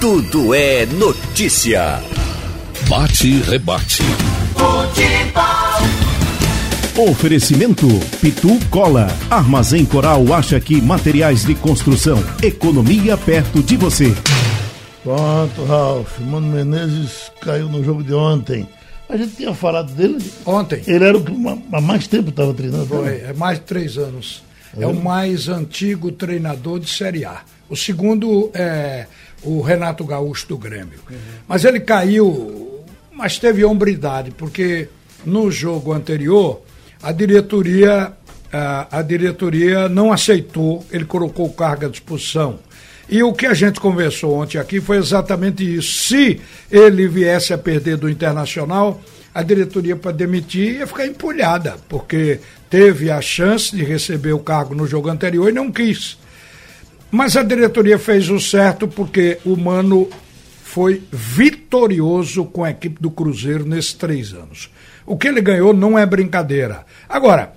Tudo é notícia. Bate e rebate. Futebol. Oferecimento Pitu Cola. Armazém Coral acha que materiais de construção. Economia perto de você. Pronto, Ralf. Mano Menezes caiu no jogo de ontem. A gente tinha falado dele. Ontem. Ele era o que há mais tempo estava treinando. Foi, né? é mais de três anos. É. é o mais antigo treinador de Série A. O segundo é o Renato Gaúcho do Grêmio. Uhum. Mas ele caiu, mas teve hombridade, porque no jogo anterior a diretoria a, a diretoria não aceitou, ele colocou o cargo à disposição. E o que a gente conversou ontem aqui foi exatamente isso. Se ele viesse a perder do Internacional, a diretoria para demitir ia ficar empolhada, porque teve a chance de receber o cargo no jogo anterior e não quis. Mas a diretoria fez o certo porque o Mano foi vitorioso com a equipe do Cruzeiro nesses três anos. O que ele ganhou não é brincadeira. Agora,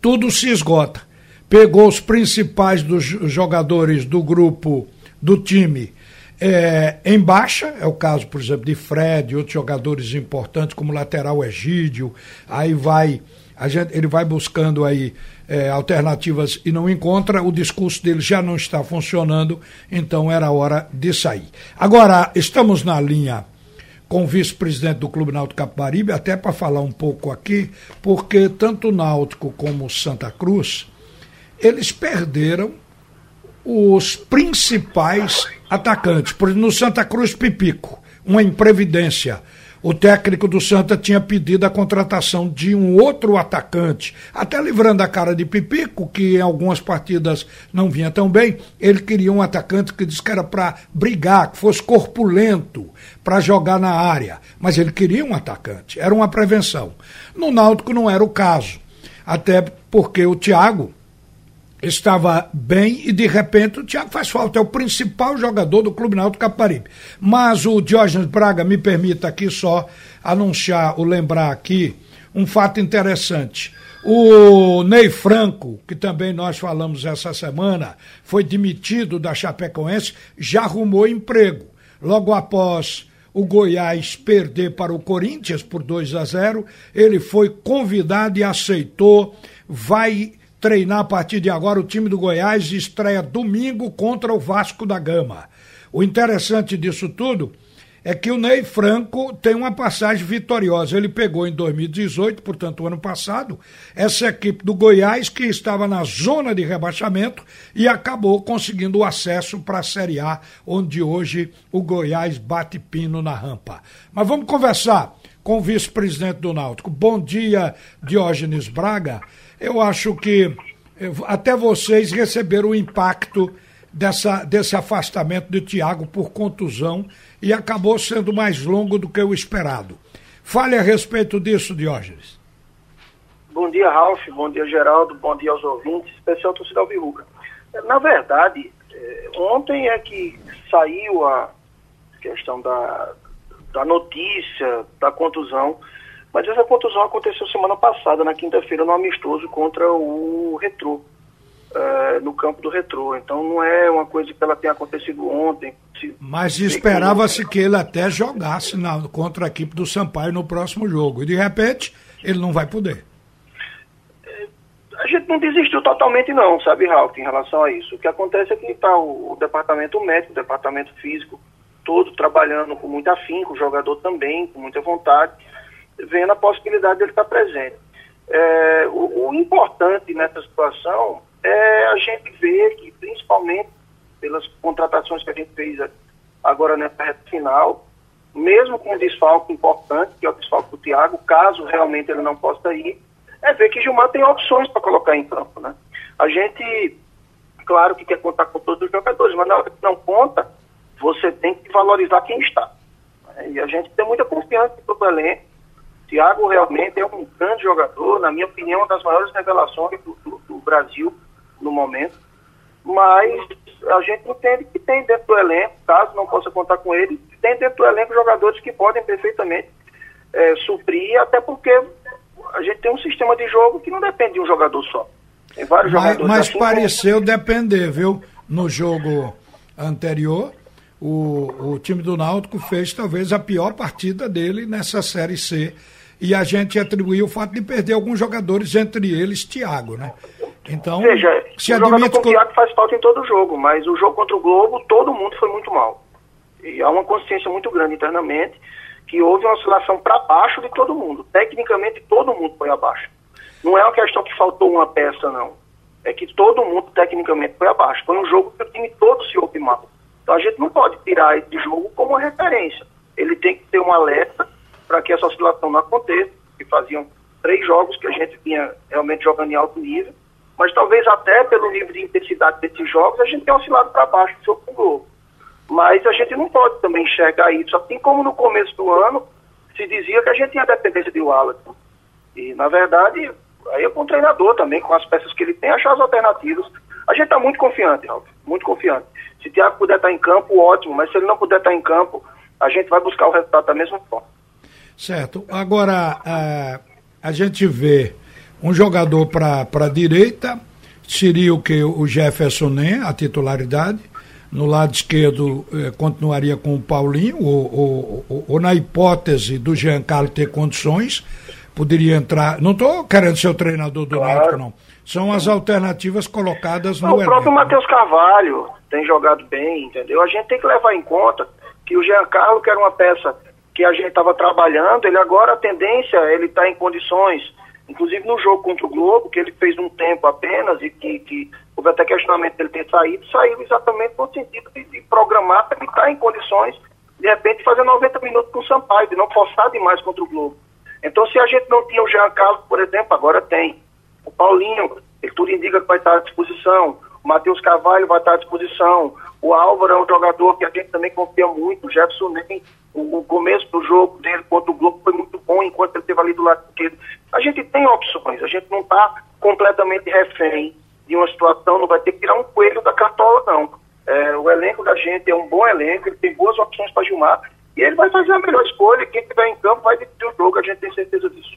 tudo se esgota. Pegou os principais dos jogadores do grupo, do time, é, em baixa, é o caso, por exemplo, de Fred outros jogadores importantes, como lateral Egídio, aí vai, a gente, ele vai buscando aí é, alternativas e não encontra, o discurso dele já não está funcionando, então era hora de sair. Agora, estamos na linha com o vice-presidente do Clube Náutico Capibaribe, até para falar um pouco aqui, porque tanto o Náutico como o Santa Cruz, eles perderam os principais atacantes. Por exemplo, no Santa Cruz, Pipico, uma imprevidência o técnico do Santa tinha pedido a contratação de um outro atacante, até livrando a cara de Pipico, que em algumas partidas não vinha tão bem. Ele queria um atacante que disse que era para brigar, que fosse corpulento, para jogar na área. Mas ele queria um atacante, era uma prevenção. No Náutico não era o caso, até porque o Thiago estava bem e de repente o Thiago faz falta, é o principal jogador do Clube Náutico Caparibe. Mas o Diógenes Braga me permita aqui só anunciar ou lembrar aqui um fato interessante. O Ney Franco, que também nós falamos essa semana, foi demitido da Chapecoense, já arrumou emprego. Logo após o Goiás perder para o Corinthians por 2 a 0, ele foi convidado e aceitou, vai treinar a partir de agora o time do Goiás estreia domingo contra o Vasco da Gama. O interessante disso tudo é que o Ney Franco tem uma passagem vitoriosa. Ele pegou em 2018, portanto, o ano passado, essa equipe do Goiás que estava na zona de rebaixamento e acabou conseguindo o acesso para a Série A, onde hoje o Goiás bate pino na rampa. Mas vamos conversar com o vice-presidente do Náutico. Bom dia, Diógenes Braga. Eu acho que eh, até vocês receberam o impacto dessa, desse afastamento do Thiago por contusão e acabou sendo mais longo do que o esperado. Fale a respeito disso, Diógenes. Bom dia, Ralf. Bom dia, Geraldo. Bom dia aos ouvintes, especial torcida Alvirruga. Na verdade, eh, ontem é que saiu a questão da, da notícia da contusão mas essa contusão aconteceu semana passada, na quinta-feira, no amistoso contra o Retrô, uh, no campo do Retrô. Então não é uma coisa que ela tenha acontecido ontem. Mas esperava-se que ele até jogasse na, contra a equipe do Sampaio no próximo jogo. E de repente, ele não vai poder. É, a gente não desistiu totalmente não, sabe, Ralf, em relação a isso. O que acontece é que está o, o departamento médico, o departamento físico, todo trabalhando com muito afinco, o jogador também, com muita vontade vendo a possibilidade dele estar presente. É, o, o, importante nessa situação é a gente ver que, principalmente pelas contratações que a gente fez agora nessa reta final, mesmo com um desfalque importante, que é o desfalque do Thiago, caso realmente ele não possa ir, é ver que Gilmar tem opções para colocar em campo. Né? A gente, claro que quer contar com todos os jogadores, mas na hora que não conta, você tem que valorizar quem está. E a gente tem muita confiança no elenco, Thiago realmente é um grande jogador, na minha opinião, uma das maiores revelações do, do, do Brasil no momento. Mas a gente entende que tem dentro do elenco, caso não possa contar com ele, tem dentro do elenco jogadores que podem perfeitamente é, suprir, até porque a gente tem um sistema de jogo que não depende de um jogador só. Tem vários mas, jogadores. Mas assim pareceu como... depender, viu? No jogo anterior, o, o time do Náutico fez talvez a pior partida dele nessa Série C. E a gente atribuiu o fato de perder alguns jogadores, entre eles Thiago, né? Então, Veja, se o jogador admite. confiado faz falta em todo jogo, mas o jogo contra o Globo, todo mundo foi muito mal. E há uma consciência muito grande internamente que houve uma oscilação para baixo de todo mundo. Tecnicamente, todo mundo foi abaixo. Não é uma questão que faltou uma peça, não. É que todo mundo, tecnicamente, foi abaixo. Foi um jogo que o time todo se ouve mal. Então a gente não pode tirar esse jogo como referência. Ele tem que ter um alerta para que essa oscilação não aconteça. Que faziam três jogos que a gente vinha realmente jogando em alto nível mas talvez até pelo nível de intensidade desses jogos a gente tenha oscilado para baixo do jogo com o Globo. Mas a gente não pode também enxergar isso, assim como no começo do ano se dizia que a gente tinha dependência de Wallace. E, na verdade, aí é com o treinador também, com as peças que ele tem, achar as alternativas. A gente está muito confiante, Ralf, muito confiante. Thiago puder estar em campo, ótimo, mas se ele não puder estar em campo, a gente vai buscar o resultado da mesma forma. Certo. Agora, a, a gente vê um jogador para a direita seria o que? O Jefferson Nem, a titularidade. No lado esquerdo eh, continuaria com o Paulinho, ou, ou, ou, ou, na hipótese do Giancarlo ter condições, poderia entrar. Não estou querendo ser o treinador do claro. Náutico, não. São as alternativas colocadas no. O próprio Matheus Carvalho tem jogado bem, entendeu? A gente tem que levar em conta que o Giancarlo, que era uma peça que a gente estava trabalhando, ele agora a tendência, ele está em condições Inclusive no jogo contra o Globo, que ele fez um tempo apenas e que, que houve até questionamento dele ter saído, saiu exatamente no sentido de, de programar para ele estar em condições, de repente, fazer 90 minutos com o Sampaio, de não forçar demais contra o Globo. Então, se a gente não tinha o Jean Carlos, por exemplo, agora tem. O Paulinho, ele tudo indica que vai estar à disposição. O Matheus Carvalho vai estar à disposição. O Álvaro é um jogador que a gente também confia muito. O Jefferson nem. O, o começo do jogo dele contra o Globo foi muito bom enquanto ele esteve ali do lado esquerdo. A gente tem opções, a gente não está completamente refém de uma situação, não vai ter que tirar um coelho da cartola, não. É, o elenco da gente é um bom elenco, ele tem boas opções para Gilmar e ele vai fazer a melhor escolha. Quem estiver em campo vai decidir o jogo, a gente tem certeza disso.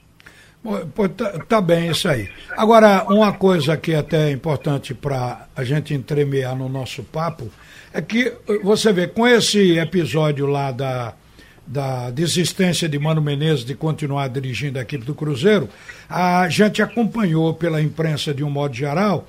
Pô, tá, tá, bem isso aí. Agora, uma coisa que é até importante para a gente entremear no nosso papo é que você vê, com esse episódio lá da, da desistência de Mano Menezes de continuar dirigindo a equipe do Cruzeiro, a gente acompanhou pela imprensa de um modo geral,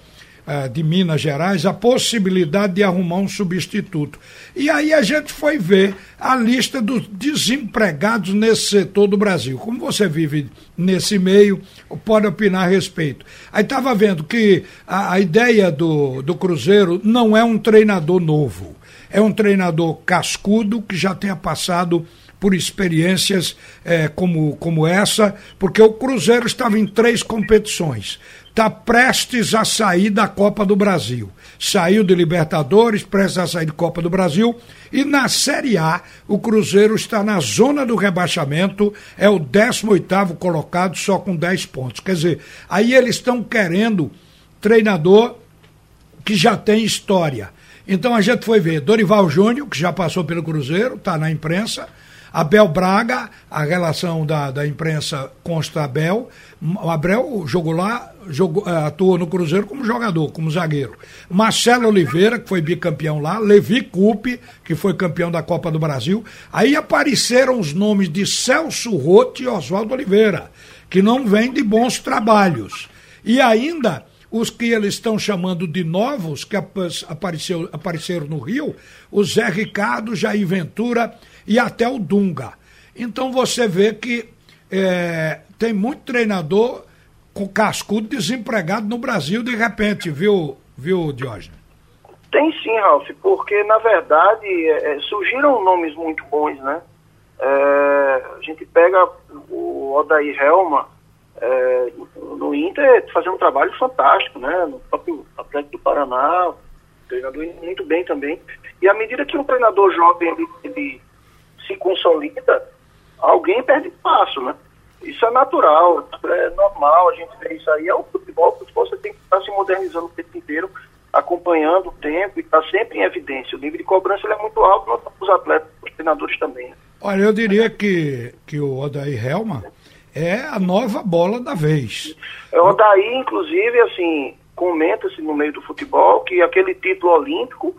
de Minas Gerais, a possibilidade de arrumar um substituto. E aí a gente foi ver a lista dos desempregados nesse setor do Brasil. Como você vive nesse meio, pode opinar a respeito. Aí estava vendo que a, a ideia do, do Cruzeiro não é um treinador novo. É um treinador cascudo que já tenha passado por experiências é, como, como essa, porque o Cruzeiro estava em três competições. Está prestes a sair da Copa do Brasil. Saiu de Libertadores, prestes a sair da Copa do Brasil. E na Série A, o Cruzeiro está na zona do rebaixamento, é o 18 colocado, só com 10 pontos. Quer dizer, aí eles estão querendo treinador que já tem história. Então a gente foi ver Dorival Júnior, que já passou pelo Cruzeiro, está na imprensa. Abel Braga, a relação da, da imprensa consta Abel. O Abel jogou lá, jogou, eh, atuou no Cruzeiro como jogador, como zagueiro. Marcelo Oliveira, que foi bicampeão lá, Levi Coupe, que foi campeão da Copa do Brasil. Aí apareceram os nomes de Celso Rotti e Oswaldo Oliveira, que não vêm de bons trabalhos. E ainda os que eles estão chamando de novos, que apareceu, apareceram no Rio, o Zé Ricardo, Jair Ventura e até o Dunga. Então você vê que é, tem muito treinador com cascudo desempregado no Brasil de repente, viu, viu Diógenes? Tem sim, Ralf, porque na verdade é, é surgiram nomes muito bons, né? É, a gente pega o Odair Helma é, no Inter fazendo um trabalho fantástico, né? No próprio Atlético do Paraná, treinador muito bem também. E à medida que um treinador jovem ele, ele se consolida, alguém perde espaço, né? Isso é natural, é normal, a gente vê isso aí. É o futebol, o futebol você tem que estar se modernizando o tempo inteiro, acompanhando o tempo e estar sempre em evidência. O nível de cobrança é muito alto, os atletas, para os treinadores também. Né? Olha, eu diria que, que o Odair Helma é a nova bola da vez. É, o Odair, inclusive, assim, comenta-se no meio do futebol que aquele título olímpico,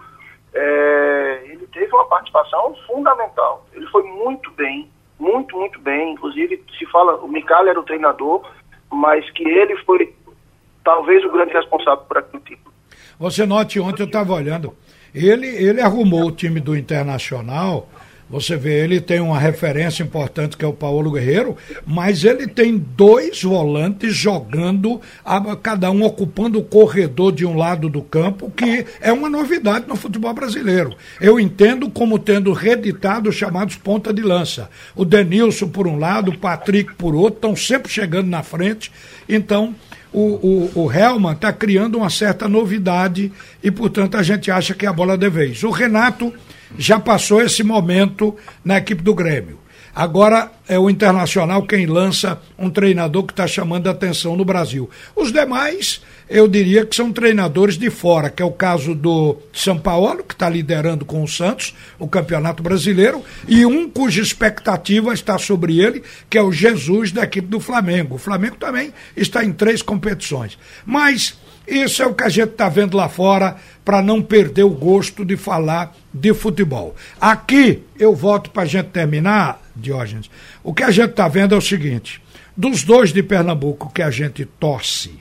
é, ele teve uma participação fundamental. Ele foi muito bem, muito, muito bem. Inclusive, se fala, o Micali era o treinador, mas que ele foi talvez o grande responsável por aquele título. Você note, ontem eu estava olhando, ele, ele arrumou o time do Internacional você vê, ele tem uma referência importante que é o Paulo Guerreiro, mas ele tem dois volantes jogando, cada um ocupando o corredor de um lado do campo, que é uma novidade no futebol brasileiro. Eu entendo como tendo reeditado os chamados ponta de lança. O Denilson por um lado, o Patrick por outro, estão sempre chegando na frente. Então, o, o, o Helman está criando uma certa novidade e, portanto, a gente acha que é a bola de vez. O Renato já passou esse momento na equipe do Grêmio. Agora é o Internacional quem lança um treinador que está chamando a atenção no Brasil. Os demais, eu diria que são treinadores de fora, que é o caso do São Paulo, que está liderando com o Santos o Campeonato Brasileiro, e um cuja expectativa está sobre ele, que é o Jesus da equipe do Flamengo. O Flamengo também está em três competições. Mas isso é o que a gente está vendo lá fora para não perder o gosto de falar de futebol. Aqui, eu volto para a gente terminar, Diógenes. O que a gente está vendo é o seguinte: dos dois de Pernambuco que a gente torce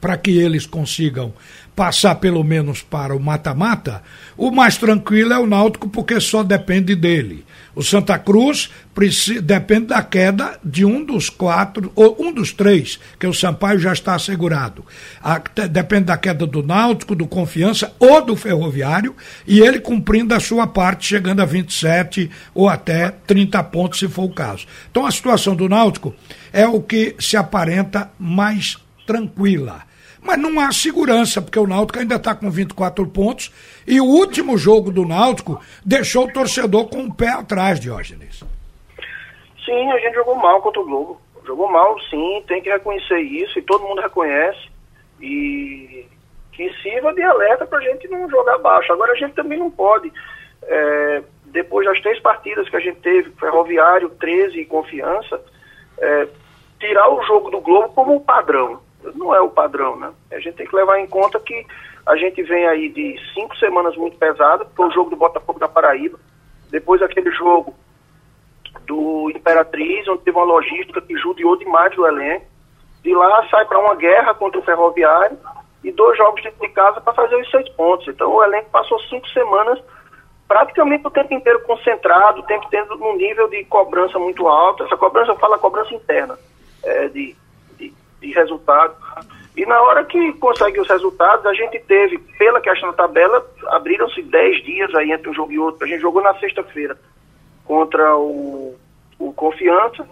para que eles consigam passar pelo menos para o mata-mata, o mais tranquilo é o Náutico porque só depende dele. O Santa Cruz depende da queda de um dos quatro, ou um dos três, que o Sampaio já está assegurado. A, depende da queda do Náutico, do Confiança ou do Ferroviário, e ele cumprindo a sua parte, chegando a 27 ou até 30 pontos, se for o caso. Então a situação do Náutico é o que se aparenta mais tranquila mas não há segurança, porque o Náutico ainda está com 24 pontos e o último jogo do Náutico deixou o torcedor com o pé atrás, Diógenes. Sim, a gente jogou mal contra o Globo. Jogou mal, sim, tem que reconhecer isso e todo mundo reconhece. E que sirva de alerta para a gente não jogar baixo. Agora a gente também não pode, é, depois das três partidas que a gente teve, Ferroviário, 13 e Confiança, é, tirar o jogo do Globo como padrão não é o padrão, né? A gente tem que levar em conta que a gente vem aí de cinco semanas muito pesadas, foi o jogo do Botafogo da Paraíba, depois aquele jogo do Imperatriz, onde teve uma logística que judiou demais do elenco, de lá sai para uma guerra contra o Ferroviário e dois jogos dentro de casa para fazer os seis pontos. Então o elenco passou cinco semanas praticamente o tempo inteiro concentrado, o tempo inteiro num nível de cobrança muito alto. Essa cobrança, eu falo a cobrança interna, é, de resultado. E na hora que consegue os resultados, a gente teve, pela questão da tabela, abriram-se 10 dias aí entre um jogo e outro. A gente jogou na sexta-feira contra o, o Confiança,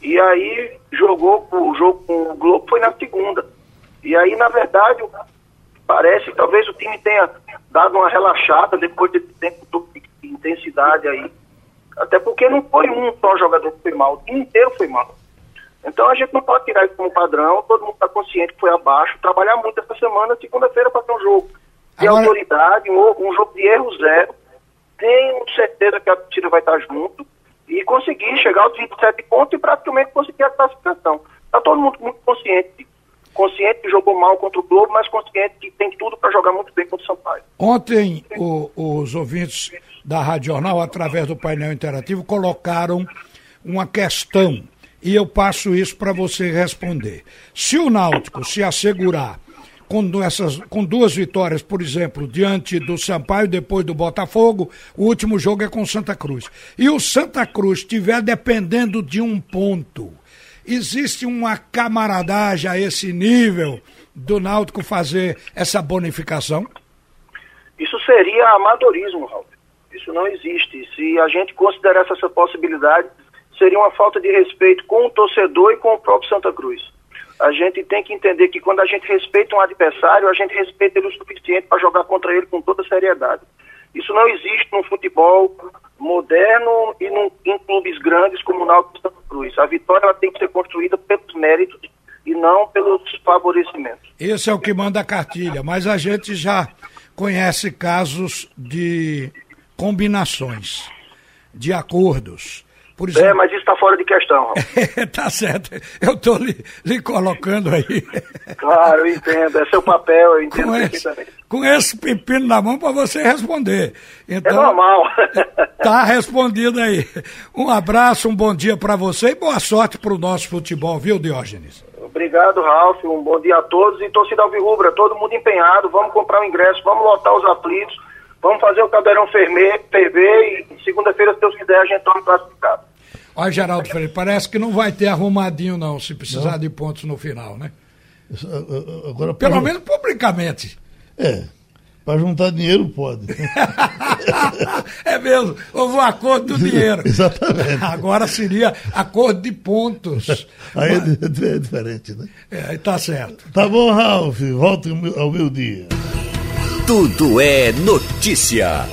e aí jogou o jogo com o Globo foi na segunda. E aí, na verdade, parece, talvez o time tenha dado uma relaxada depois desse tempo de intensidade aí. Até porque não foi um só jogador que foi mal, o time inteiro foi mal. Então a gente não pode tirar isso como padrão, todo mundo está consciente que foi abaixo, trabalhar muito essa semana, segunda-feira para ter um jogo de Agora... autoridade, um, um, jogo de erro zero. Tenho certeza que a torcida vai estar junto e conseguir chegar aos 27 pontos e praticamente conseguir a classificação. Está todo mundo muito consciente, consciente que jogou mal contra o Globo, mas consciente que tem tudo para jogar muito bem contra o Sampaio. Ontem o, os ouvintes da Rádio Jornal, através do painel interativo, colocaram uma questão e eu passo isso para você responder. Se o Náutico se assegurar com, essas, com duas vitórias, por exemplo, diante do Sampaio, depois do Botafogo, o último jogo é com Santa Cruz. E o Santa Cruz estiver dependendo de um ponto, existe uma camaradagem a esse nível do Náutico fazer essa bonificação? Isso seria amadorismo, Raul. Isso não existe. Se a gente considerar essa possibilidade, seria uma falta de respeito com o torcedor e com o próprio Santa Cruz. A gente tem que entender que quando a gente respeita um adversário, a gente respeita ele o suficiente para jogar contra ele com toda seriedade. Isso não existe no futebol moderno e num, em clubes grandes como o Náutico Santa Cruz. A vitória ela tem que ser construída pelos méritos e não pelos favorecimentos. Esse é o que manda a cartilha, mas a gente já conhece casos de combinações, de acordos Por É, mas isso está fora de questão. Tá certo. Eu estou lhe, lhe colocando aí. claro, eu entendo. É seu papel, eu entendo com, esse, perfeitamente. com esse pepino na mão para você responder. É Então, normal. tá respondido aí. Um abraço, um bom dia para você e boa sorte para o nosso futebol, viu, Diógenes? Obrigado, Ralf. Um bom dia a todos. E torcida Alvirrubra, todo mundo empenhado. Vamos comprar o ingresso, vamos lotar os aflitos, vamos fazer o Caldeirão ferver, ferver e segunda-feira, se Deus quiser, a gente toma classificado. Olha, Geraldo Freire, parece que não vai ter arrumadinho, não, se precisar de pontos no final, né? Agora, Pelo menos publicamente. É. Para juntar dinheiro, pode. é mesmo, houve um acordo do dinheiro. Exatamente. Agora seria acordo de pontos. Aí é, di- é diferente, né? É, tá certo. Tá bom, Ralf. Volta ao meu dia. Tudo é notícia.